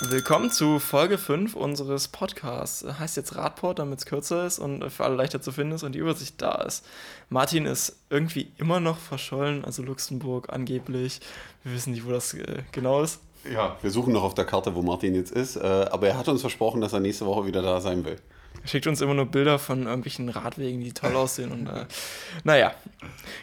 Willkommen zu Folge 5 unseres Podcasts. Heißt jetzt Radport, damit es kürzer ist und für alle leichter zu finden ist und die Übersicht da ist. Martin ist irgendwie immer noch verschollen, also Luxemburg angeblich. Wir wissen nicht, wo das äh, genau ist. Ja, wir suchen noch auf der Karte, wo Martin jetzt ist, äh, aber er hat uns versprochen, dass er nächste Woche wieder da sein will. Er schickt uns immer nur Bilder von irgendwelchen Radwegen, die toll aussehen. Und äh, naja,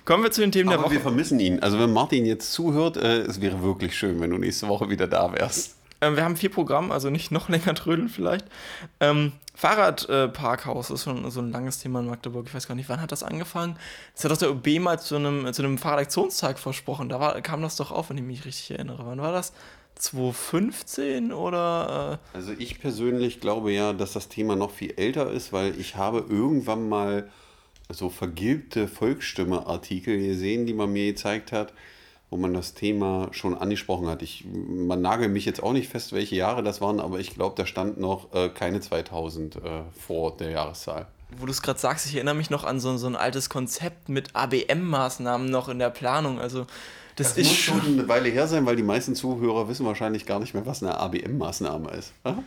kommen wir zu den Themen aber der Woche. wir vermissen ihn. Also wenn Martin jetzt zuhört, äh, es wäre wirklich schön, wenn du nächste Woche wieder da wärst. Ähm, wir haben vier Programme, also nicht noch länger trödeln vielleicht. Ähm, Fahrradparkhaus ist schon so ein langes Thema in Magdeburg. Ich weiß gar nicht, wann hat das angefangen? Das hat doch der OB mal zu einem, zu einem Fahrradaktionstag versprochen. Da war, kam das doch auf, wenn ich mich richtig erinnere. Wann war das? 2015 oder? Äh also ich persönlich glaube ja, dass das Thema noch viel älter ist, weil ich habe irgendwann mal so vergilbte Volksstimme-Artikel gesehen, die man mir gezeigt hat, wo man das Thema schon angesprochen hat. Ich, man nagelt mich jetzt auch nicht fest, welche Jahre das waren, aber ich glaube, da stand noch äh, keine 2000 äh, vor der Jahreszahl. Wo du es gerade sagst, ich erinnere mich noch an so, so ein altes Konzept mit ABM-Maßnahmen noch in der Planung. Also das, das ist muss schon eine Weile her sein, weil die meisten Zuhörer wissen wahrscheinlich gar nicht mehr, was eine ABM-Maßnahme ist. Aha.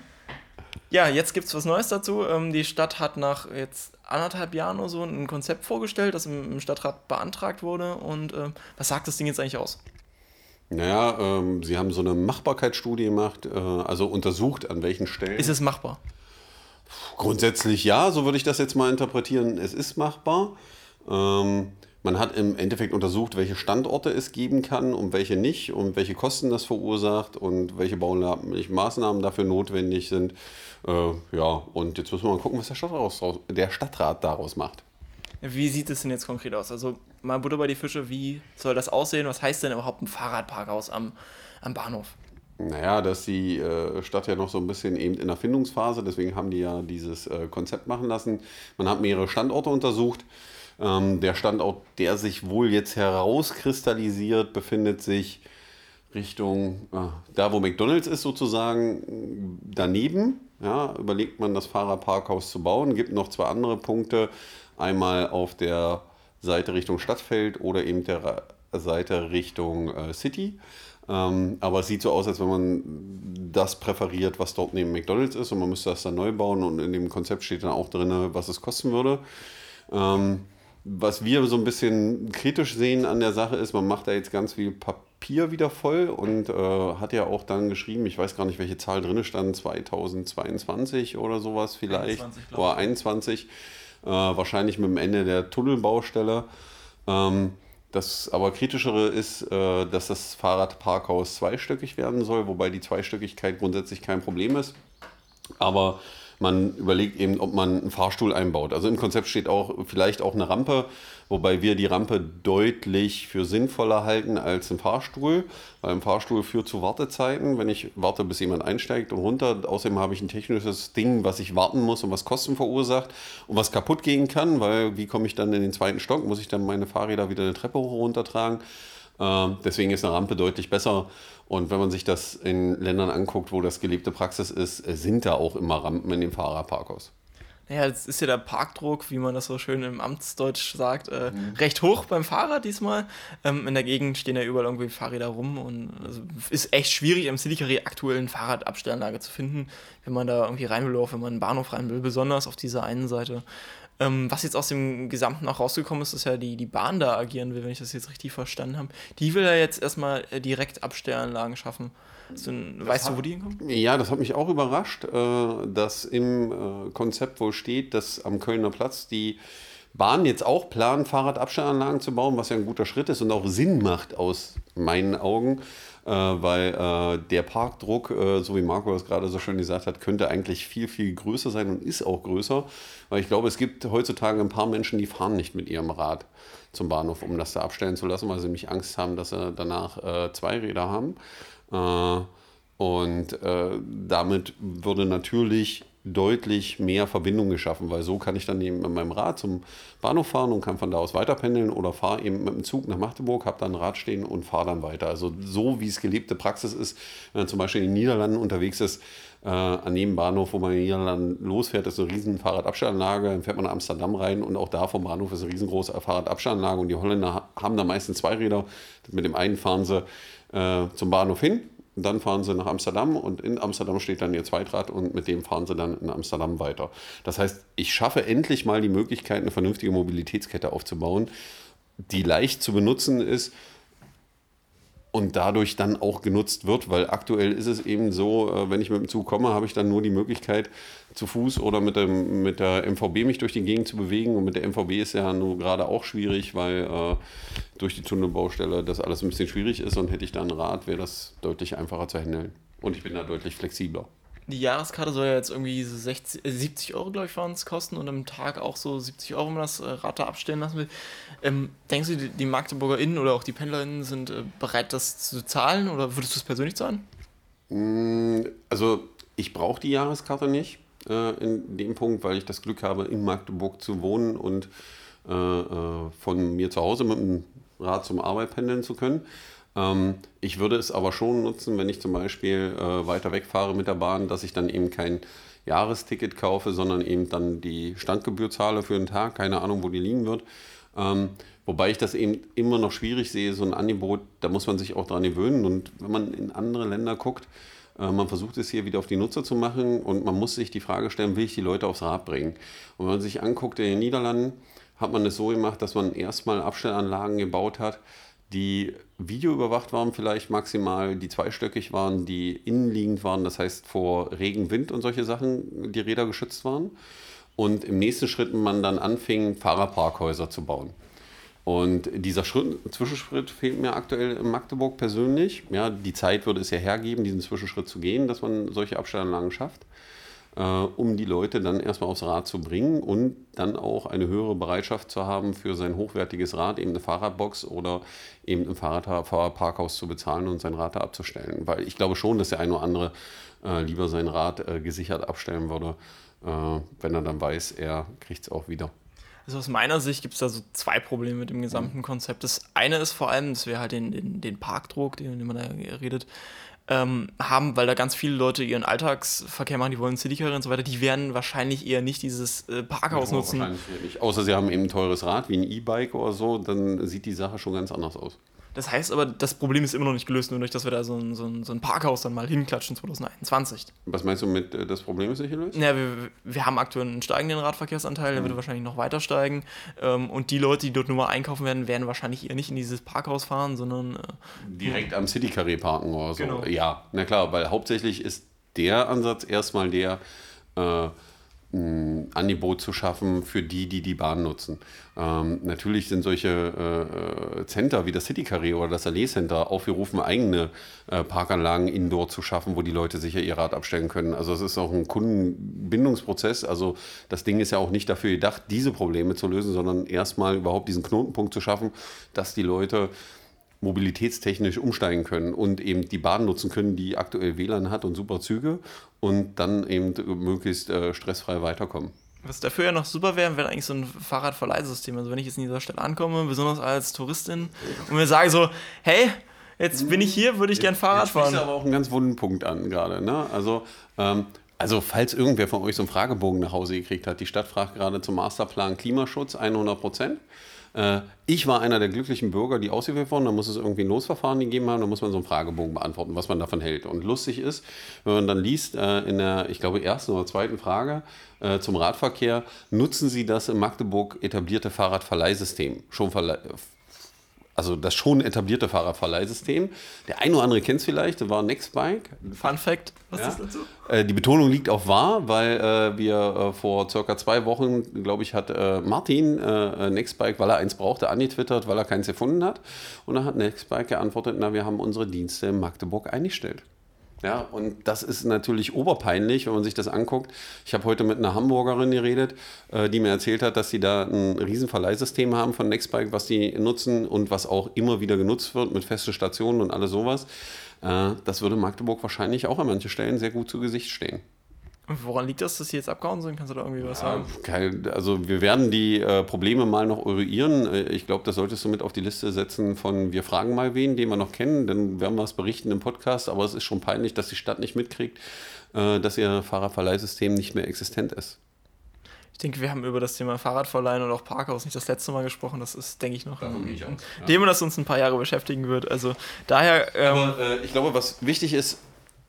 Ja, jetzt gibt es was Neues dazu. Ähm, die Stadt hat nach jetzt anderthalb Jahren oder so ein Konzept vorgestellt, das im, Stadtrat beantragt wurde. Und äh, was sagt das Ding jetzt eigentlich aus? Naja, ähm, sie haben so eine Machbarkeitsstudie gemacht, äh, also untersucht, an welchen Stellen. Ist es machbar? Grundsätzlich ja, so würde ich das jetzt mal interpretieren. Es ist machbar. Ähm, man hat im Endeffekt untersucht, welche Standorte es geben kann und welche nicht und welche Kosten das verursacht und welche baulichen Maßnahmen dafür notwendig sind. Äh, ja, und jetzt müssen wir mal gucken, was der Stadtrat, der Stadtrat daraus macht. Wie sieht es denn jetzt konkret aus? Also mal Butter bei die Fische, wie soll das aussehen? Was heißt denn überhaupt ein Fahrradparkhaus am, am Bahnhof? Naja, dass die äh, Stadt ja noch so ein bisschen eben in der Findungsphase, deswegen haben die ja dieses äh, Konzept machen lassen. Man hat mehrere Standorte untersucht. Ähm, der Standort, der sich wohl jetzt herauskristallisiert, befindet sich Richtung, äh, da wo McDonalds ist sozusagen, daneben. Ja, überlegt man, das Fahrerparkhaus zu bauen. Gibt noch zwei andere Punkte. Einmal auf der Seite Richtung Stadtfeld oder eben der Seite Richtung äh, City. Ähm, aber es sieht so aus, als wenn man das präferiert, was dort neben McDonalds ist und man müsste das dann neu bauen und in dem Konzept steht dann auch drin, was es kosten würde. Ähm, was wir so ein bisschen kritisch sehen an der Sache ist, man macht da jetzt ganz viel Papier wieder voll und äh, hat ja auch dann geschrieben, ich weiß gar nicht, welche Zahl drin stand, 2022 oder sowas vielleicht, 21, oder 21, äh, wahrscheinlich mit dem Ende der Tunnelbaustelle. Ähm, das aber kritischere ist, äh, dass das Fahrradparkhaus zweistöckig werden soll, wobei die Zweistöckigkeit grundsätzlich kein Problem ist. Aber man überlegt eben, ob man einen Fahrstuhl einbaut. Also im Konzept steht auch vielleicht auch eine Rampe, wobei wir die Rampe deutlich für sinnvoller halten als ein Fahrstuhl, weil ein Fahrstuhl führt zu Wartezeiten, wenn ich warte, bis jemand einsteigt und runter. Außerdem habe ich ein technisches Ding, was ich warten muss und was Kosten verursacht und was kaputt gehen kann, weil wie komme ich dann in den zweiten Stock? Muss ich dann meine Fahrräder wieder eine Treppe hoch und runter tragen? Ähm, deswegen ist eine Rampe deutlich besser. Und wenn man sich das in Ländern anguckt, wo das gelebte Praxis ist, äh, sind da auch immer Rampen in dem Fahrerparkhaus. Naja, jetzt ist ja der Parkdruck, wie man das so schön im Amtsdeutsch sagt, äh, mhm. recht hoch beim Fahrrad diesmal. Ähm, in der Gegend stehen ja überall irgendwie Fahrräder rum und also ist echt schwierig, im Silicary aktuell eine Fahrradabstellanlage zu finden, wenn man da irgendwie rein will, auch wenn man einen Bahnhof rein will, besonders auf dieser einen Seite. Ähm, was jetzt aus dem Gesamten auch rausgekommen ist, ist ja die, die Bahn da agieren will, wenn ich das jetzt richtig verstanden habe. Die will ja jetzt erstmal äh, direkt Abstellanlagen schaffen. Also, weißt hat, du, wo die hinkommen? Ja, das hat mich auch überrascht, äh, dass im äh, Konzept wohl steht, dass am Kölner Platz die Bahn jetzt auch planen, Fahrradabstellanlagen zu bauen, was ja ein guter Schritt ist und auch Sinn macht aus meinen Augen weil äh, der Parkdruck, äh, so wie Marco das gerade so schön gesagt hat, könnte eigentlich viel, viel größer sein und ist auch größer, weil ich glaube, es gibt heutzutage ein paar Menschen, die fahren nicht mit ihrem Rad zum Bahnhof, um das da abstellen zu lassen, weil sie nämlich Angst haben, dass sie danach äh, zwei Räder haben. Äh, und äh, damit würde natürlich deutlich mehr Verbindung geschaffen, weil so kann ich dann eben mit meinem Rad zum Bahnhof fahren und kann von da aus weiterpendeln oder fahre eben mit dem Zug nach Magdeburg, habe dann ein Rad stehen und fahre dann weiter. Also so wie es gelebte Praxis ist, wenn man zum Beispiel in den Niederlanden unterwegs ist, äh, an dem Bahnhof, wo man in den Niederlanden losfährt, ist eine riesen Fahrradabstellanlage, dann fährt man nach Amsterdam rein und auch da vom Bahnhof ist eine riesengroße Fahrradabstellanlage und die Holländer haben da meistens zwei Räder. Mit dem einen fahren sie äh, zum Bahnhof hin dann fahren sie nach Amsterdam und in Amsterdam steht dann ihr Zweitrad und mit dem fahren sie dann in Amsterdam weiter. Das heißt, ich schaffe endlich mal die Möglichkeit, eine vernünftige Mobilitätskette aufzubauen, die leicht zu benutzen ist und dadurch dann auch genutzt wird, weil aktuell ist es eben so, äh, wenn ich mit dem Zug komme, habe ich dann nur die Möglichkeit, zu Fuß oder mit, dem, mit der MVB mich durch die Gegend zu bewegen. Und mit der MVB ist ja nur gerade auch schwierig, weil äh, durch die Tunnelbaustelle das alles ein bisschen schwierig ist. Und hätte ich da ein Rad, wäre das deutlich einfacher zu handeln. Und ich bin da deutlich flexibler die Jahreskarte soll ja jetzt irgendwie 60, 70 äh, Euro, glaube ich, waren es kosten und am Tag auch so 70 Euro, wenn man das äh, Rad da abstellen lassen will. Ähm, denkst du, die, die MagdeburgerInnen oder auch die PendlerInnen sind äh, bereit, das zu zahlen oder würdest du es persönlich zahlen? Mm, also, ich brauche die Jahreskarte nicht äh, in dem Punkt, weil ich das Glück habe, in Magdeburg zu wohnen und äh, äh, von mir zu Hause mit dem Rad zum Arbeit pendeln zu können. Ähm, ich würde es aber schon nutzen, wenn ich zum Beispiel äh, weiter wegfahre mit der Bahn, dass ich dann eben kein Jahresticket kaufe, sondern eben dann die Standgebühr zahle für einen Tag, keine Ahnung, wo die liegen wird. Ähm, wobei ich das eben immer noch schwierig sehe, so ein Angebot, da muss man sich auch dran gewöhnen. Und wenn man in andere Länder guckt, äh, man versucht es hier wieder auf die Nutzer zu machen und man muss sich die Frage stellen, will ich die Leute aufs Rad bringen? Und wenn man sich anguckt, in den Niederlanden hat man es so gemacht, dass man erstmal Abstellanlagen gebaut hat, die videoüberwacht waren, vielleicht maximal, die zweistöckig waren, die innenliegend waren, das heißt vor Regen, Wind und solche Sachen die Räder geschützt waren. Und im nächsten Schritt man dann anfing, Fahrerparkhäuser zu bauen. Und dieser Schritt, Zwischenschritt fehlt mir aktuell in Magdeburg persönlich. Ja, die Zeit würde es ja hergeben, diesen Zwischenschritt zu gehen, dass man solche Abstellanlagen schafft äh, um die Leute dann erstmal aufs Rad zu bringen und dann auch eine höhere Bereitschaft zu haben, für sein hochwertiges Rad eben eine Fahrradbox oder eben ein Fahrradparkhaus zu bezahlen und sein Rad da abzustellen. Weil ich glaube schon, dass der eine oder andere äh, lieber sein Rad äh, gesichert abstellen würde, äh, wenn er dann weiß, er kriegt es auch wieder. Also aus meiner Sicht gibt es da so zwei Probleme mit dem gesamten Konzept. Das eine ist vor allem, dass wir halt den, den, den Parkdruck, den, den man da redet, ähm, haben, weil da ganz viele Leute ihren Alltagsverkehr machen, die wollen Citycar und so weiter, die werden wahrscheinlich eher nicht dieses äh, Parkhaus ja, nutzen. Wahrscheinlich nicht. Außer sie haben eben ein teures Rad wie ein E-Bike oder so, dann sieht die Sache schon ganz anders aus. Das heißt aber, das Problem ist immer noch nicht gelöst, nur durch, dass wir da so ein, so ein, so ein Parkhaus dann mal hinklatschen 2021. Was meinst du mit, äh, das Problem ist nicht gelöst? Ja, wir, wir haben aktuell einen steigenden Radverkehrsanteil, mhm. der wird wahrscheinlich noch weiter steigen. Ähm, und die Leute, die dort nur mal einkaufen werden, werden wahrscheinlich eher nicht in dieses Parkhaus fahren, sondern. Äh, Direkt am City Carré parken oder so. Genau. Ja, na klar, weil hauptsächlich ist der Ansatz erstmal der, äh, ein Angebot zu schaffen für die, die die Bahn nutzen. Ähm, natürlich sind solche äh, Center wie das City Carré oder das Allee Center aufgerufen, eigene äh, Parkanlagen indoor zu schaffen, wo die Leute sicher ihr Rad abstellen können. Also es ist auch ein Kundenbindungsprozess. Also das Ding ist ja auch nicht dafür gedacht, diese Probleme zu lösen, sondern erstmal überhaupt diesen Knotenpunkt zu schaffen, dass die Leute mobilitätstechnisch umsteigen können und eben die Bahn nutzen können, die aktuell WLAN hat und super Züge und dann eben möglichst äh, stressfrei weiterkommen. Was dafür ja noch super wäre, wäre eigentlich so ein Fahrradverleihsystem. Also wenn ich jetzt in dieser Stadt ankomme, besonders als Touristin, und mir sage so, hey, jetzt bin ich hier, würde ich gern Fahrrad fahren. Das ist aber auch einen ganz wunden Punkt an gerade. Ne? Also, ähm, also falls irgendwer von euch so einen Fragebogen nach Hause gekriegt hat, die Stadt fragt gerade zum Masterplan Klimaschutz 100 Prozent. Äh, ich war einer der glücklichen Bürger, die ausgewählt wurden. Da muss es irgendwie ein Losverfahren gegeben haben. Da muss man so einen Fragebogen beantworten, was man davon hält. Und lustig ist, wenn man dann liest, äh, in der, ich glaube, ersten oder zweiten Frage äh, zum Radverkehr, nutzen Sie das in Magdeburg etablierte Fahrradverleihsystem? Schon verle also das schon etablierte Fahrradverleihsystem. Der eine oder andere kennt es vielleicht, das war Nextbike. Fun Fact, was ja. ist dazu? Äh, die Betonung liegt auf wahr, weil äh, wir äh, vor circa zwei Wochen, glaube ich, hat äh, Martin äh, Nextbike, weil er eins brauchte, angetwittert, weil er keins gefunden hat. Und dann hat Nextbike geantwortet, na, wir haben unsere Dienste in Magdeburg eingestellt. Ja, und das ist natürlich oberpeinlich, wenn man sich das anguckt. Ich habe heute mit einer Hamburgerin geredet, äh, die mir erzählt hat, dass sie da ein Riesenverleihsystem haben von Nextbike, was die nutzen und was auch immer wieder genutzt wird mit festen Stationen und alles sowas. Äh, das würde Magdeburg wahrscheinlich auch an manchen Stellen sehr gut zu Gesicht stehen. Woran liegt das, dass sie jetzt abgehauen sind? Kannst du da irgendwie was sagen? Kein, also wir werden die äh, Probleme mal noch eruieren. Äh, ich glaube, das solltest du mit auf die Liste setzen von wir fragen mal wen, den wir noch kennen. Dann werden wir es berichten im Podcast. Aber es ist schon peinlich, dass die Stadt nicht mitkriegt, äh, dass ihr Fahrerverleihsystem nicht mehr existent ist. Ich denke, wir haben über das Thema Fahrradverleihen und auch Parkhaus nicht das letzte Mal gesprochen. Das ist, denke ich, noch ein ich ja. Thema, das uns ein paar Jahre beschäftigen wird. Also daher. Ähm, Aber, äh, ich glaube, was wichtig ist,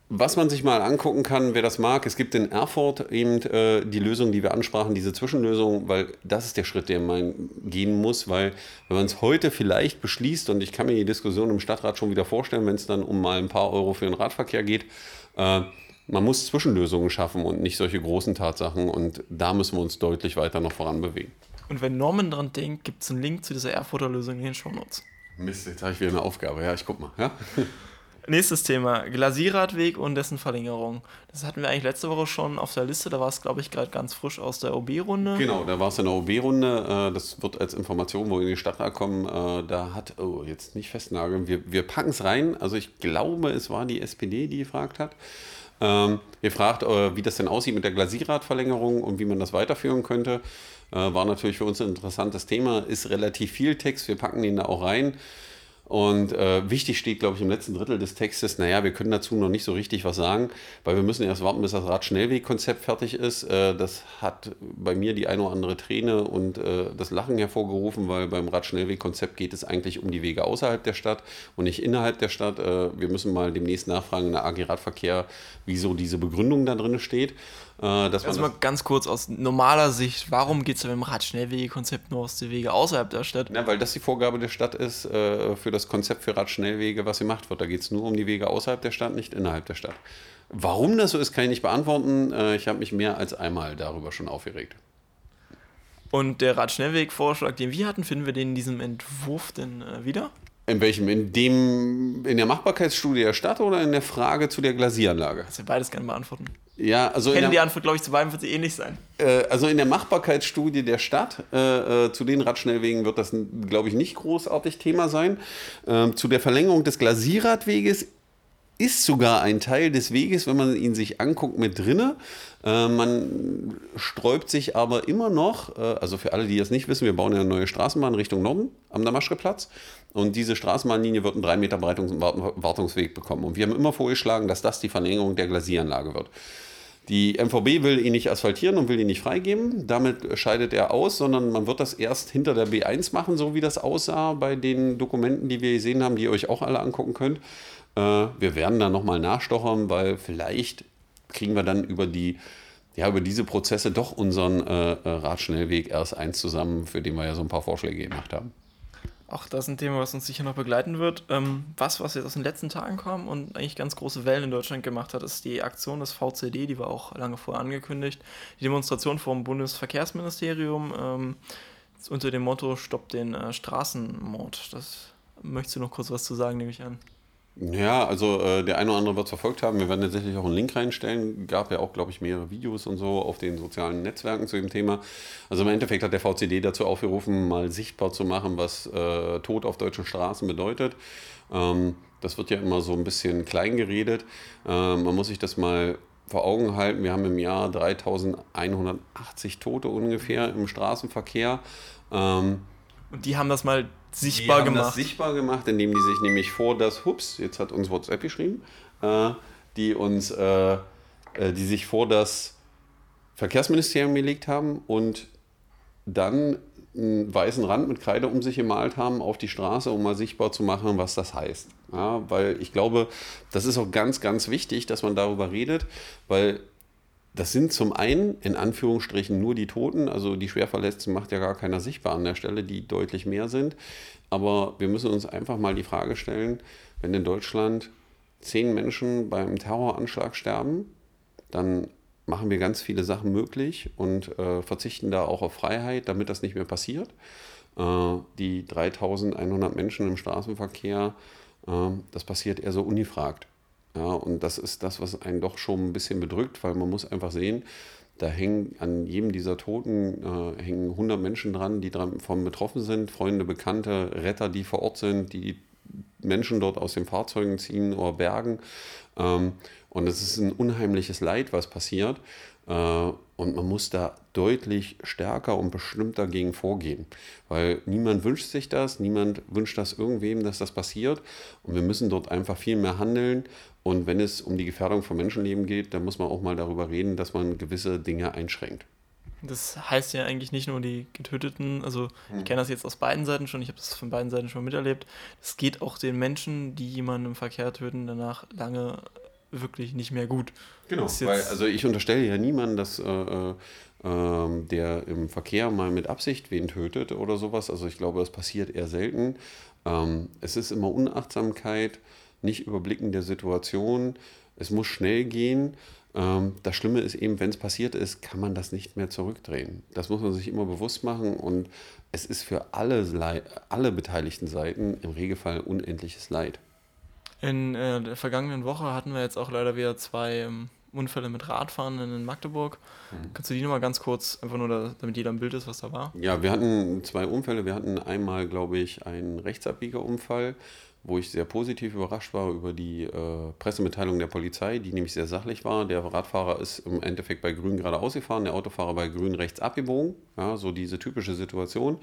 was man sich mal angucken kann, wer das mag, es gibt in Erfurt eben äh, die Lösung, die wir ansprachen, diese Zwischenlösung, weil das ist der Schritt, den man gehen muss, weil wenn man es heute vielleicht beschließt, und ich kann mir die Diskussion im Stadtrat schon wieder vorstellen, wenn es dann um mal ein paar Euro für den Radverkehr geht, äh, man muss Zwischenlösungen schaffen und nicht solche großen Tatsachen und da müssen wir uns deutlich weiter noch voran bewegen. Und wenn Norman dran denkt, gibt es einen Link zu dieser Erfurter Lösung in den Show Notes. Mist, jetzt habe ich wieder eine Aufgabe. Ja, ich guck mal. Ja? Nächstes Thema: Glasierradweg und dessen Verlängerung. Das hatten wir eigentlich letzte Woche schon auf der Liste. Da war es, glaube ich, gerade ganz frisch aus der OB-Runde. Genau, da war es in der OB-Runde. Äh, das wird als Information wo in die Stadtrat kommen. Äh, da hat, oh, jetzt nicht festnageln. Wir, wir packen es rein. Also, ich glaube, es war die SPD, die gefragt hat. Ähm, ihr fragt, äh, wie das denn aussieht mit der Glasierradverlängerung und wie man das weiterführen könnte. war natürlich für uns ein interessantes Thema. Ist relativ viel Text. Wir packen den da auch rein. Und äh, wichtig steht, glaube ich, im letzten Drittel des Textes, naja, wir können dazu noch nicht so richtig was sagen, weil wir müssen erst warten, bis das Radschnellwegkonzept fertig ist. Äh, das hat bei mir die eine oder andere Träne und äh, das Lachen hervorgerufen, weil beim Radschnellwegkonzept geht es eigentlich um die Wege außerhalb der Stadt und nicht innerhalb der Stadt. Äh, wir müssen mal demnächst nachfragen in der AG Radverkehr, wieso diese Begründung da drin steht. Äh, dass also mal ganz kurz aus normaler Sicht, warum geht es beim Radschnellwegekonzept nur aus den Wege außerhalb der Stadt? Ja, weil das die Vorgabe der Stadt ist äh, für das Konzept für Radschnellwege, was gemacht wird. Da geht es nur um die Wege außerhalb der Stadt, nicht innerhalb der Stadt. Warum das so ist, kann ich nicht beantworten. Äh, ich habe mich mehr als einmal darüber schon aufgeregt. Und der Radschnellweg-Vorschlag, den wir hatten, finden wir den in diesem Entwurf denn äh, wieder? In welchem? In dem in der Machbarkeitsstudie der Stadt oder in der Frage zu der Glasieranlage? Kannst du beides gerne beantworten. Ja, also Kennen die Antwort, glaube ich, zu beiden wird sie ähnlich sein. Äh, also in der Machbarkeitsstudie der Stadt äh, äh zu den Radschnellwegen wird das, glaube ich, nicht großartig Thema sein. Ähm, zu der Verlängerung des Glasierradweges ist sogar ein Teil des Weges, wenn man ihn sich anguckt, mit drinne. Äh, man sträubt sich aber immer noch, äh, also für alle, die das nicht wissen, wir bauen ja eine neue Straßenbahn Richtung Norden am Damaschke-Platz. Und diese Straßenbahnlinie wird einen 3 Meter Wartungsweg bekommen. Und wir haben immer vorgeschlagen, dass das die Verlängerung der Glasieranlage wird. Die MVB will ihn nicht asphaltieren und will ihn nicht freigeben. Damit scheidet er aus, sondern man wird das erst hinter der B1 machen, so wie das aussah bei den Dokumenten, die wir gesehen haben, die ihr euch auch alle angucken könnt. Äh, wir werden da nochmal nachstochern, weil vielleicht kriegen wir dann über die ja, über diese Prozesse doch unseren äh, äh Radschnellweg RS1 zusammen, für den wir ja so ein paar Vorschläge gemacht haben. Auch das ist ein Thema, was uns sicher noch begleiten wird. Ähm, was, was jetzt aus den letzten Tagen kam und eigentlich ganz große Wellen in Deutschland gemacht hat, ist die Aktion des VCD, die war auch lange vorher angekündigt. Die Demonstration vor dem Bundesverkehrsministerium ähm, unter dem Motto Stopp den äh, Straßenmord. Das möchtest du noch kurz was zu sagen, nehme ich an. Ja, also äh, der eine oder andere wird es verfolgt haben. Wir werden tatsächlich auch einen Link reinstellen. Gab ja auch, glaube ich, mehrere Videos und so auf den sozialen Netzwerken zu dem Thema. Also im Endeffekt hat der VCD dazu aufgerufen, mal sichtbar zu machen, was äh, Tod auf deutschen Straßen bedeutet. Ähm, das wird ja immer so ein bisschen klein geredet. Ähm, man muss sich das mal vor Augen halten. Wir haben im Jahr 3180 Tote ungefähr im Straßenverkehr. Ähm, und die haben das mal sichtbar die gemacht. Das sichtbar gemacht, indem die sich nämlich vor das, hups, jetzt hat uns WhatsApp geschrieben, äh, die uns, äh, äh, die sich vor das Verkehrsministerium gelegt haben und dann einen weißen Rand mit Kreide um sich gemalt haben auf die Straße, um mal sichtbar zu machen, was das heißt. Ja, weil ich glaube, das ist auch ganz, ganz wichtig, dass man darüber redet, weil das sind zum einen in Anführungsstrichen nur die Toten, also die Schwerverletzten macht ja gar keiner sichtbar an der Stelle, die deutlich mehr sind. Aber wir müssen uns einfach mal die Frage stellen, wenn in Deutschland zehn Menschen beim Terroranschlag sterben, dann machen wir ganz viele Sachen möglich und äh, verzichten da auch auf Freiheit, damit das nicht mehr passiert. Äh, die 3100 Menschen im Straßenverkehr, äh, das passiert eher so ungefragt. Ja, und das ist das, was einen doch schon ein bisschen bedrückt, weil man muss einfach sehen, da hängen an jedem dieser Toten äh, hängen 100 Menschen dran, die davon betroffen sind, Freunde, Bekannte, Retter, die vor Ort sind, die Menschen dort aus den Fahrzeugen ziehen oder bergen. Ähm, und es ist ein unheimliches Leid, was passiert. Äh, und man muss da deutlich stärker und bestimmt dagegen vorgehen. Weil niemand wünscht sich das, niemand wünscht das irgendwem, dass das passiert. Und wir müssen dort einfach viel mehr handeln. Und wenn es um die Gefährdung von Menschenleben geht, dann muss man auch mal darüber reden, dass man gewisse Dinge einschränkt. Das heißt ja eigentlich nicht nur die Getöteten, also hm. ich kenne das jetzt aus beiden Seiten schon, ich habe das von beiden Seiten schon miterlebt. Es geht auch den Menschen, die jemanden im Verkehr töten, danach lange wirklich nicht mehr gut. Genau, weil, also ich unterstelle ja niemanden, dass äh, äh, ähm, der im Verkehr mal mit Absicht wen tötet oder sowas. Also ich glaube, das passiert eher selten. Ähm, es ist immer Unachtsamkeit, nicht überblicken der Situation. Es muss schnell gehen. Ähm, das Schlimme ist eben, wenn es passiert ist, kann man das nicht mehr zurückdrehen. Das muss man sich immer bewusst machen und es ist für alle, alle beteiligten Seiten im Regelfall unendliches Leid. In äh, der vergangenen Woche hatten wir jetzt auch leider wieder zwei ähm, Unfälle mit Radfahren in Magdeburg. Mhm. Kannst du die nochmal ganz kurz, einfach nur, da, damit jeder im Bild ist, was da war? Ja, wir hatten zwei Unfälle. Wir hatten einmal, glaube ich, einen Rechtsabbiegerunfall wo ich sehr positiv überrascht war über die äh, Pressemitteilung der Polizei, die nämlich sehr sachlich war. Der Radfahrer ist im Endeffekt bei Grün geradeaus gefahren, der Autofahrer bei Grün rechts abgebogen. Ja, so diese typische Situation.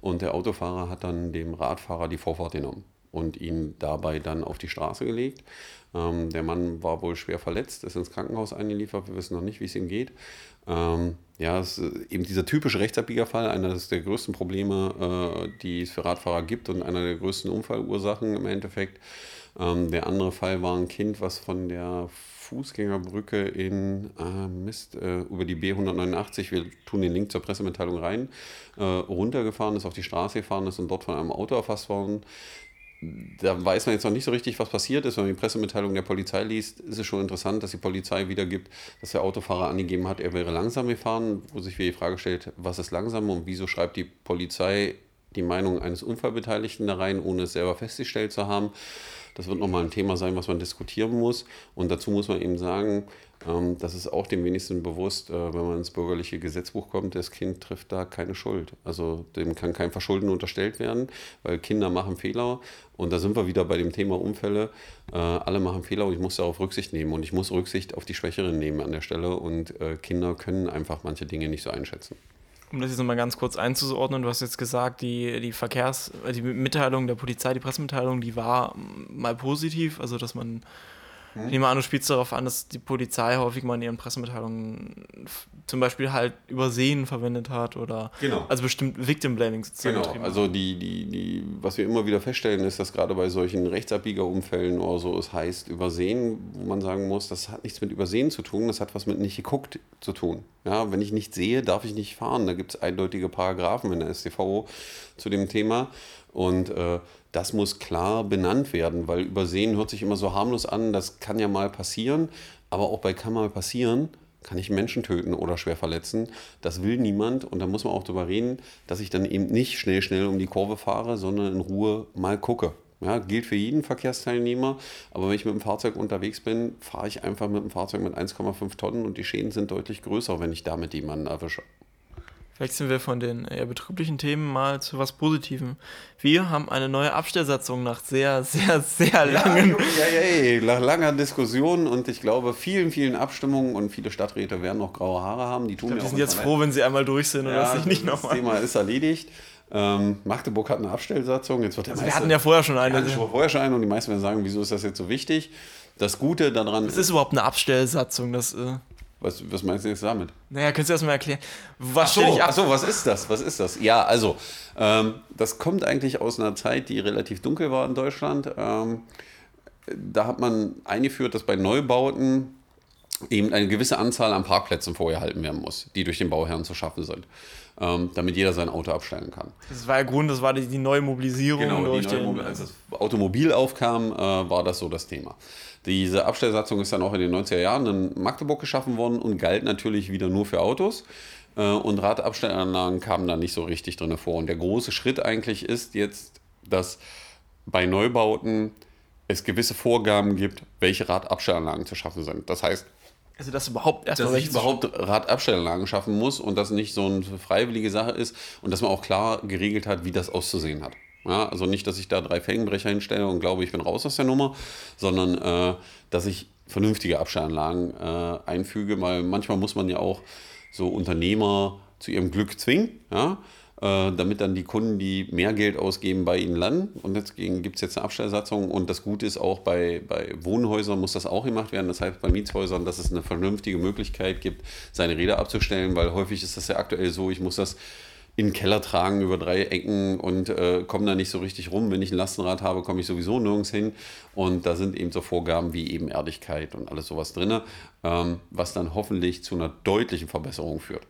Und der Autofahrer hat dann dem Radfahrer die Vorfahrt genommen und ihn dabei dann auf die Straße gelegt. Ähm, der Mann war wohl schwer verletzt, ist ins Krankenhaus eingeliefert. Wir wissen noch nicht, wie es ihm geht. Ähm, ja, es ist eben dieser typische Rechtsabbiegerfall, einer der größten Probleme, äh, die es für Radfahrer gibt und einer der größten Unfallursachen im Endeffekt. Ähm, der andere Fall war ein Kind, was von der Fußgängerbrücke in äh, Mist äh, über die B189, wir tun den Link zur Pressemitteilung rein, äh, runtergefahren ist, auf die Straße gefahren ist und dort von einem Auto erfasst worden da weiß man jetzt noch nicht so richtig, was passiert ist. Wenn man die Pressemitteilung der Polizei liest, ist es schon interessant, dass die Polizei wiedergibt, dass der Autofahrer angegeben hat, er wäre langsam gefahren, wo sich wieder die Frage stellt, was ist langsam und wieso schreibt die Polizei die Meinung eines Unfallbeteiligten da rein, ohne es selber festgestellt zu haben. Das wird nochmal ein Thema sein, was man diskutieren muss. Und dazu muss man eben sagen, ähm, das ist auch dem wenigsten bewusst, äh, wenn man ins bürgerliche Gesetzbuch kommt, das Kind trifft da keine Schuld. Also dem kann kein Verschulden unterstellt werden, weil Kinder machen Fehler. Und da sind wir wieder bei dem Thema Unfälle. Äh, alle machen Fehler und ich muss darauf Rücksicht nehmen. Und ich muss Rücksicht auf die Schwächeren nehmen an der Stelle. Und äh, Kinder können einfach manche Dinge nicht so einschätzen um das jetzt nochmal ganz kurz einzuordnen, du hast jetzt gesagt, die, die Verkehrs-, die Mitteilung der Polizei, die Pressemitteilung, die war mal positiv, also dass man hm. Ich nehme an, du spielst darauf an, dass die Polizei häufig mal in ihren Pressemitteilungen zum Beispiel halt Übersehen verwendet hat oder genau. also bestimmt Victim Blaming sozusagen. Genau, also die, die, die, was wir immer wieder feststellen, ist, dass gerade bei solchen Rechtsabbiegerumfällen oder so es heißt Übersehen, wo man sagen muss, das hat nichts mit Übersehen zu tun, das hat was mit nicht geguckt zu tun. Ja, wenn ich nicht sehe, darf ich nicht fahren. Da gibt es eindeutige Paragraphen in der StVO zu dem Thema. Und äh, das muss klar benannt werden, weil Übersehen hört sich immer so harmlos an, das kann ja mal passieren, aber auch bei kann mal passieren, kann ich Menschen töten oder schwer verletzen. Das will niemand und da muss man auch darüber reden, dass ich dann eben nicht schnell, schnell um die Kurve fahre, sondern in Ruhe mal gucke. Ja, gilt für jeden Verkehrsteilnehmer, aber wenn ich mit dem Fahrzeug unterwegs bin, fahre ich einfach mit dem Fahrzeug mit 1,5 Tonnen und die Schäden sind deutlich größer, wenn ich damit jemanden erwische. Wechseln wir von den eher betrüblichen Themen mal zu was Positivem. Wir haben eine neue Abstellsatzung nach sehr, sehr, sehr langen. Ja, ja, ja, nach langer Diskussion und ich glaube vielen, vielen Abstimmungen und viele Stadträte werden noch graue Haare haben. Die, tun glaub, die sind jetzt froh, wenn sie einmal durch sind und das sich nicht nochmal. Das Thema ist erledigt. Ähm, Magdeburg hat eine Abstellsatzung. Jetzt wird der also wir hatten ja vorher schon eine. Wir hatten vorher schon eine und die meisten werden sagen, wieso ist das jetzt so wichtig? Das Gute daran. Was ist überhaupt eine Abstellsatzung? Das, äh was, was meinst du jetzt damit? Naja, könntest du das mal erklären? Was ach so, ich ab? Ach so, was ist das? Was ist das? Ja, also, ähm, das kommt eigentlich aus einer Zeit, die relativ dunkel war in Deutschland. Ähm, da hat man eingeführt, dass bei Neubauten eben eine gewisse Anzahl an Parkplätzen vorgehalten werden muss, die durch den Bauherrn zu schaffen sind, ähm, damit jeder sein Auto abstellen kann. Das war der Grund, das war die, die neue Mobilisierung. Genau, durch neue den, als das Automobil aufkam, äh, war das so das Thema. Diese Abstellsatzung ist dann auch in den 90er Jahren in Magdeburg geschaffen worden und galt natürlich wieder nur für Autos. Äh, und Radabstellanlagen kamen da nicht so richtig drin vor. Und der große Schritt eigentlich ist jetzt, dass bei Neubauten es gewisse Vorgaben gibt, welche Radabstellanlagen zu schaffen sind. Das heißt, also dass überhaupt erstmal dass ich überhaupt Radabstellanlagen schaffen muss und das nicht so eine freiwillige Sache ist und dass man auch klar geregelt hat, wie das auszusehen hat. Ja, also nicht, dass ich da drei Felgenbrecher hinstelle und glaube, ich bin raus aus der Nummer, sondern äh, dass ich vernünftige Abstellanlagen äh, einfüge, weil manchmal muss man ja auch so Unternehmer zu ihrem Glück zwingen. Ja? Äh, damit dann die Kunden, die mehr Geld ausgeben, bei ihnen landen. Und deswegen gibt es jetzt eine Abstellsatzung. Und das Gute ist auch, bei, bei Wohnhäusern muss das auch gemacht werden. Das heißt, bei Mietshäusern, dass es eine vernünftige Möglichkeit gibt, seine Räder abzustellen, weil häufig ist das ja aktuell so, ich muss das in den Keller tragen über drei Ecken und äh, komme da nicht so richtig rum. Wenn ich ein Lastenrad habe, komme ich sowieso nirgends hin. Und da sind eben so Vorgaben wie eben Erdigkeit und alles sowas drin, ähm, was dann hoffentlich zu einer deutlichen Verbesserung führt.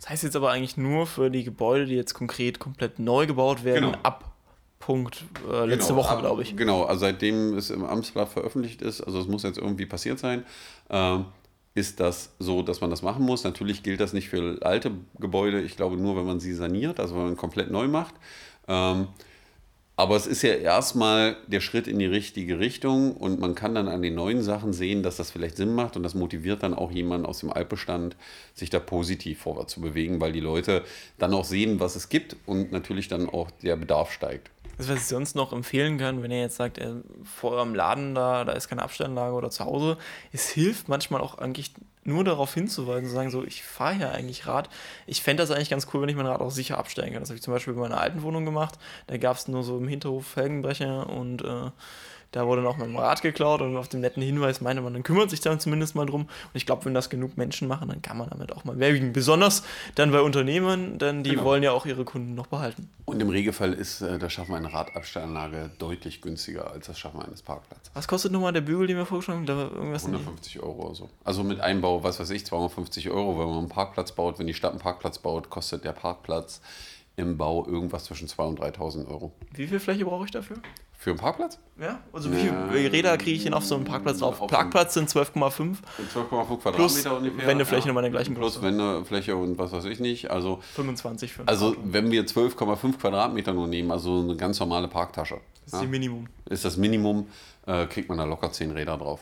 Das heißt jetzt aber eigentlich nur für die Gebäude, die jetzt konkret komplett neu gebaut werden, genau. ab Punkt äh, letzte genau, Woche, glaube ich. Genau, also seitdem es im Amtsblatt veröffentlicht ist, also es muss jetzt irgendwie passiert sein, ähm, ist das so, dass man das machen muss. Natürlich gilt das nicht für alte Gebäude, ich glaube nur, wenn man sie saniert, also wenn man komplett neu macht. Ähm, aber es ist ja erstmal der Schritt in die richtige Richtung und man kann dann an den neuen Sachen sehen, dass das vielleicht Sinn macht und das motiviert dann auch jemanden aus dem Altbestand, sich da positiv vorwärts zu bewegen, weil die Leute dann auch sehen, was es gibt und natürlich dann auch der Bedarf steigt. Also was ich sonst noch empfehlen kann, wenn ihr jetzt sagt, äh, vor eurem Laden da, da ist keine Abstellanlage oder zu Hause, es hilft manchmal auch eigentlich nur darauf hinzuweisen, zu sagen, so, ich fahre hier eigentlich Rad. Ich fände das eigentlich ganz cool, wenn ich mein Rad auch sicher abstellen kann. Das habe ich zum Beispiel bei meiner alten Wohnung gemacht. Da gab es nur so im Hinterhof Felgenbrecher und äh, da wurde noch mein Rad geklaut und auf dem netten Hinweis meinte man, dann kümmert sich dann zumindest mal drum. Und ich glaube, wenn das genug Menschen machen, dann kann man damit auch mal werbigen. Besonders dann bei Unternehmen, denn die genau. wollen ja auch ihre Kunden noch behalten. Und im Regelfall ist äh, das Schaffen einer Radabstellanlage deutlich günstiger als das Schaffen eines Parkplatzes. Was kostet nochmal der Bügel, den wir vorgeschlagen haben? 150 Euro oder so. Also mit Einbau, was weiß ich, 250 Euro, wenn man einen Parkplatz baut. Wenn die Stadt einen Parkplatz baut, kostet der Parkplatz im Bau irgendwas zwischen 2.000 und 3.000 Euro. Wie viel Fläche brauche ich dafür? Für einen Parkplatz? Ja, also wie viele Räder kriege ich denn auf so einem Parkplatz drauf? Parkplatz sind 12,5. 12,5 Quadratmeter ungefähr. Wendefläche ja. nochmal den gleichen Plus Wendefläche und was weiß ich nicht. Also 25 für Also Auto. wenn wir 12,5 Quadratmeter nur nehmen, also eine ganz normale Parktasche. Das ist ja, das Minimum. Ist das Minimum, äh, kriegt man da locker 10 Räder drauf.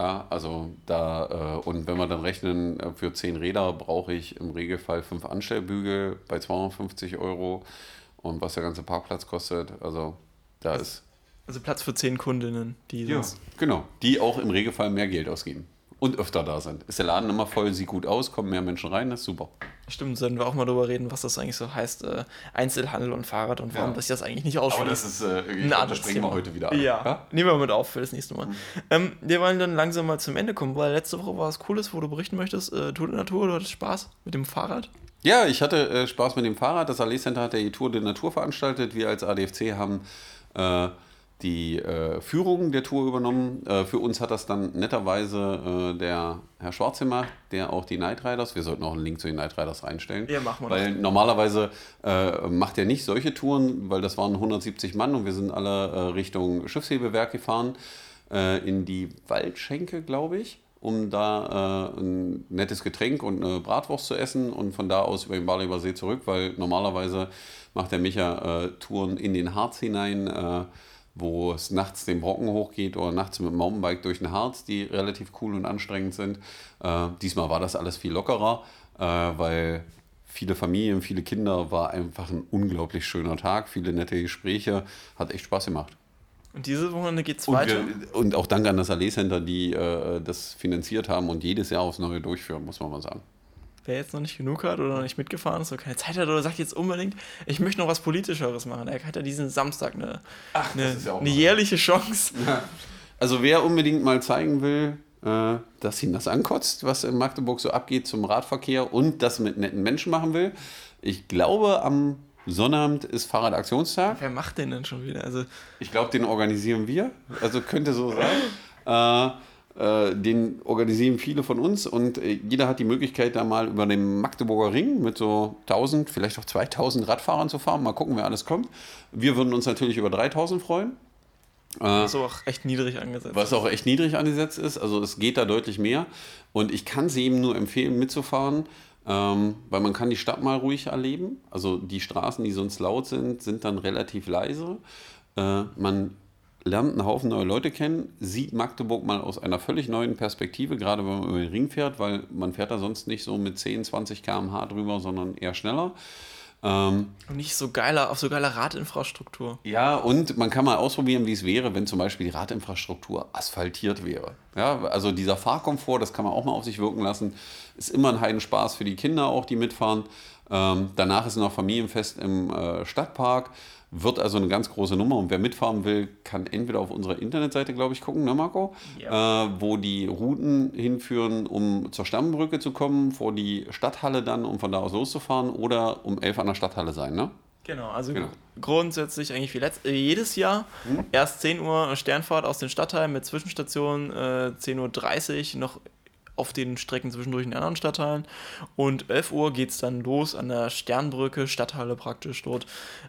Ja, also da, äh, und wenn wir dann rechnen, äh, für 10 Räder brauche ich im Regelfall 5 Anstellbügel bei 250 Euro und was der ganze Parkplatz kostet. Also da also, ist. Also Platz für zehn Kundinnen, die ja, genau, die auch im Regelfall mehr Geld ausgeben und öfter da sind. Ist der Laden immer voll, sieht gut aus, kommen mehr Menschen rein, das ist super. Stimmt, sollten wir auch mal darüber reden, was das eigentlich so heißt, äh, Einzelhandel und Fahrrad und warum ja. das das eigentlich nicht ausschließt. Aber das ist, äh, ich glaub, das springen wir heute wieder an. Ja. ja, nehmen wir mit auf für das nächste Mal. Mhm. Ähm, wir wollen dann langsam mal zum Ende kommen, weil letzte Woche war was Cooles, wo du berichten möchtest. Äh, Tour de Natur, du hattest Spaß mit dem Fahrrad? Ja, ich hatte äh, Spaß mit dem Fahrrad. Das Allee Center hat der Tour de Natur veranstaltet. Wir als ADFC haben äh, die äh, Führung der Tour übernommen. Äh, für uns hat das dann netterweise äh, der Herr Schwarz gemacht, der auch die Night Riders, wir sollten auch einen Link zu den Night Riders reinstellen. Ja, machen wir Weil das. normalerweise äh, macht er nicht solche Touren, weil das waren 170 Mann und wir sind alle äh, Richtung Schiffshebewerk gefahren, äh, in die Waldschenke, glaube ich um da äh, ein nettes Getränk und eine Bratwurst zu essen und von da aus über den Barleber See zurück, weil normalerweise macht der Micha äh, Touren in den Harz hinein, äh, wo es nachts den Brocken hochgeht oder nachts mit dem Mountainbike durch den Harz, die relativ cool und anstrengend sind. Äh, diesmal war das alles viel lockerer, äh, weil viele Familien, viele Kinder, war einfach ein unglaublich schöner Tag, viele nette Gespräche, hat echt Spaß gemacht. Und diese Woche geht es weiter. und auch danke an das Allee Center, die äh, das finanziert haben und jedes Jahr aufs Neue durchführen, muss man mal sagen wer jetzt noch nicht genug hat oder noch nicht mitgefahren ist oder keine Zeit hat oder sagt jetzt unbedingt, ich möchte noch was Politischeres machen, er hat ja diesen Samstag eine, Ach, eine, ja eine jährliche Chance. Ja. Also wer unbedingt mal zeigen will, äh, dass ihn das ankotzt, was in Magdeburg so abgeht zum Radverkehr und das mit netten Menschen machen will, ich glaube am Sonnabend ist Fahrradaktionstag. Wer macht den denn schon wieder? Also ich glaube, den organisieren wir. Also könnte so sein. Äh, äh, den organisieren viele von uns und äh, jeder hat die Möglichkeit, da mal über den Magdeburger Ring mit so 1000, vielleicht auch 2000 Radfahrern zu fahren. Mal gucken, wer alles kommt. Wir würden uns natürlich über 3000 freuen. Äh, was auch echt niedrig angesetzt Was auch echt niedrig angesetzt ist. Also es geht da deutlich mehr. Und ich kann sie eben nur empfehlen, mitzufahren, ähm, weil man kann die Stadt mal ruhig erleben. Also die Straßen, die sonst laut sind, sind dann relativ leise. Äh, man lernt einen Haufen neue Leute kennen, sieht Magdeburg mal aus einer völlig neuen Perspektive, gerade wenn man über den Ring fährt, weil man fährt da sonst nicht so mit 10, 20 km/h drüber, sondern eher schneller. Ähm, und nicht so geiler, auf so geiler Radinfrastruktur. Ja, und man kann mal ausprobieren, wie es wäre, wenn zum Beispiel die Radinfrastruktur asphaltiert wäre. Ja, also dieser Fahrkomfort, das kann man auch mal auf sich wirken lassen, ist immer ein Heidenspaß für die Kinder auch, die mitfahren. Ähm, danach ist noch Familienfest im äh, Stadtpark. Wird also eine ganz große Nummer und wer mitfahren will, kann entweder auf unserer Internetseite, glaube ich, gucken, ne Marco? Ja. Äh, wo die Routen hinführen, um zur Stammbrücke zu kommen, vor die Stadthalle dann, um von da aus loszufahren oder um 11 an der Stadthalle sein, ne? Genau, also genau. grundsätzlich eigentlich wie letzt, äh, jedes Jahr hm? erst 10 Uhr Sternfahrt aus den Stadtteilen mit Zwischenstation, äh, 10.30 Uhr noch auf den Strecken zwischendurch in anderen Stadtteilen. Und 11 Uhr geht es dann los an der Sternbrücke, Stadthalle praktisch. Dort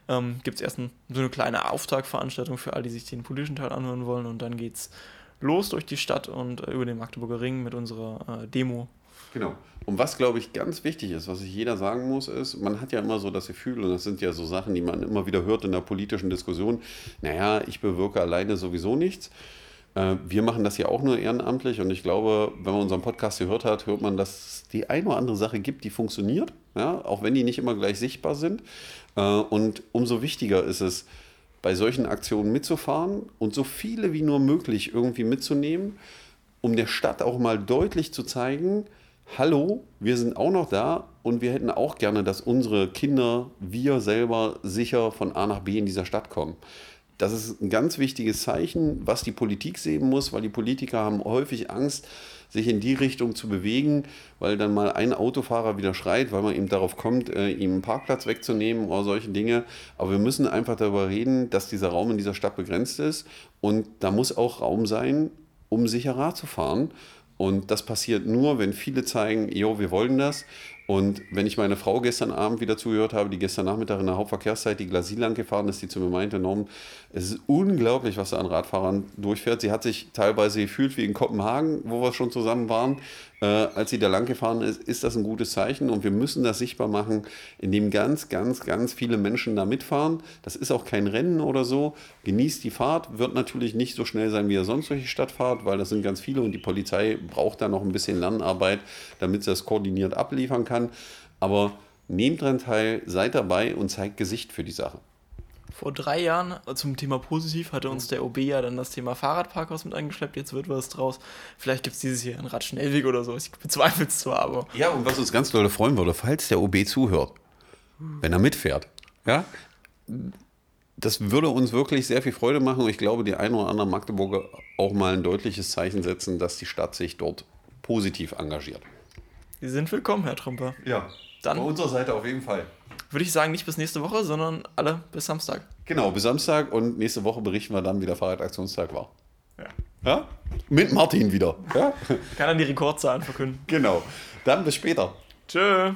ähm, gibt es erst ein, so eine kleine Auftaktveranstaltung für alle, die sich den politischen Teil anhören wollen. Und dann geht es los durch die Stadt und äh, über den Magdeburger Ring mit unserer äh, Demo. Genau. Und was, glaube ich, ganz wichtig ist, was sich jeder sagen muss, ist, man hat ja immer so das Gefühl, und das sind ja so Sachen, die man immer wieder hört in der politischen Diskussion, naja, ich bewirke alleine sowieso nichts. Äh, wir machen das ja auch nur ehrenamtlich und ich glaube, wenn man unseren Podcast gehört hat, hört man, dass es die eine oder andere Sache gibt, die funktioniert, ja, auch wenn die nicht immer gleich sichtbar sind. Äh, und umso wichtiger ist es, bei solchen Aktionen mitzufahren und so viele wie nur möglich irgendwie mitzunehmen, um der Stadt auch mal deutlich zu zeigen, hallo, wir sind auch noch da und wir hätten auch gerne, dass unsere Kinder, wir selber sicher von A nach B in dieser Stadt kommen. Das ist ein ganz wichtiges Zeichen, was die Politik sehen muss, weil die Politiker haben häufig Angst, sich in die Richtung zu bewegen, weil dann mal ein Autofahrer wieder schreit, weil man eben darauf kommt, äh, ihm einen Parkplatz wegzunehmen oder solche Dinge. Aber wir müssen einfach darüber reden, dass dieser Raum in dieser Stadt begrenzt ist und da muss auch Raum sein, um sicher Rad zu fahren. Und das passiert nur, wenn viele zeigen, jo, wir wollen das. Und wenn ich meine Frau gestern Abend wieder zugehört habe, die gestern Nachmittag in der Hauptverkehrszeit die Glasie lang gefahren ist, die zu mir meinte, Norm, es ist unglaublich, was da an Radfahrern durchfährt. Sie hat sich teilweise gefühlt wie in Kopenhagen, wo wir schon zusammen waren, äh, als sie da lang gefahren ist, ist das ein gutes Zeichen und wir müssen das sichtbar machen, indem ganz, ganz, ganz viele Menschen da mitfahren. Das ist auch kein Rennen oder so. Genießt die Fahrt, wird natürlich nicht so schnell sein, wie ihr sonst durch die Stadt fahrt, weil das sind ganz viele und die Polizei braucht da noch ein bisschen Lernarbeit, damit sie das koordiniert abliefern kann. Aber nehmt dran teil, seid dabei und zeigt Gesicht für die Sache. Vor drei Jahren zum Thema positiv hatte uns der OB ja dann das Thema Fahrradparkhaus mit eingeschleppt. Jetzt wird was draus. Vielleicht gibt es dieses Jahr einen Radschnellweg oder so. Ich bezweifle es zwar, aber. Ja, und was uns ganz doll freuen würde, falls der OB zuhört, wenn er mitfährt, ja, das würde uns wirklich sehr viel Freude machen und ich glaube, die ein oder andere Magdeburger auch mal ein deutliches Zeichen setzen, dass die Stadt sich dort positiv engagiert. Sie sind willkommen, Herr Trumper. Ja, dann. Bei unserer Seite auf jeden Fall würde ich sagen, nicht bis nächste Woche, sondern alle bis Samstag. Genau, bis Samstag und nächste Woche berichten wir dann, wie der Fahrradaktionstag war. Ja. ja? Mit Martin wieder. Ja? Kann dann die Rekordzahlen verkünden. Genau. Dann bis später. Tschö.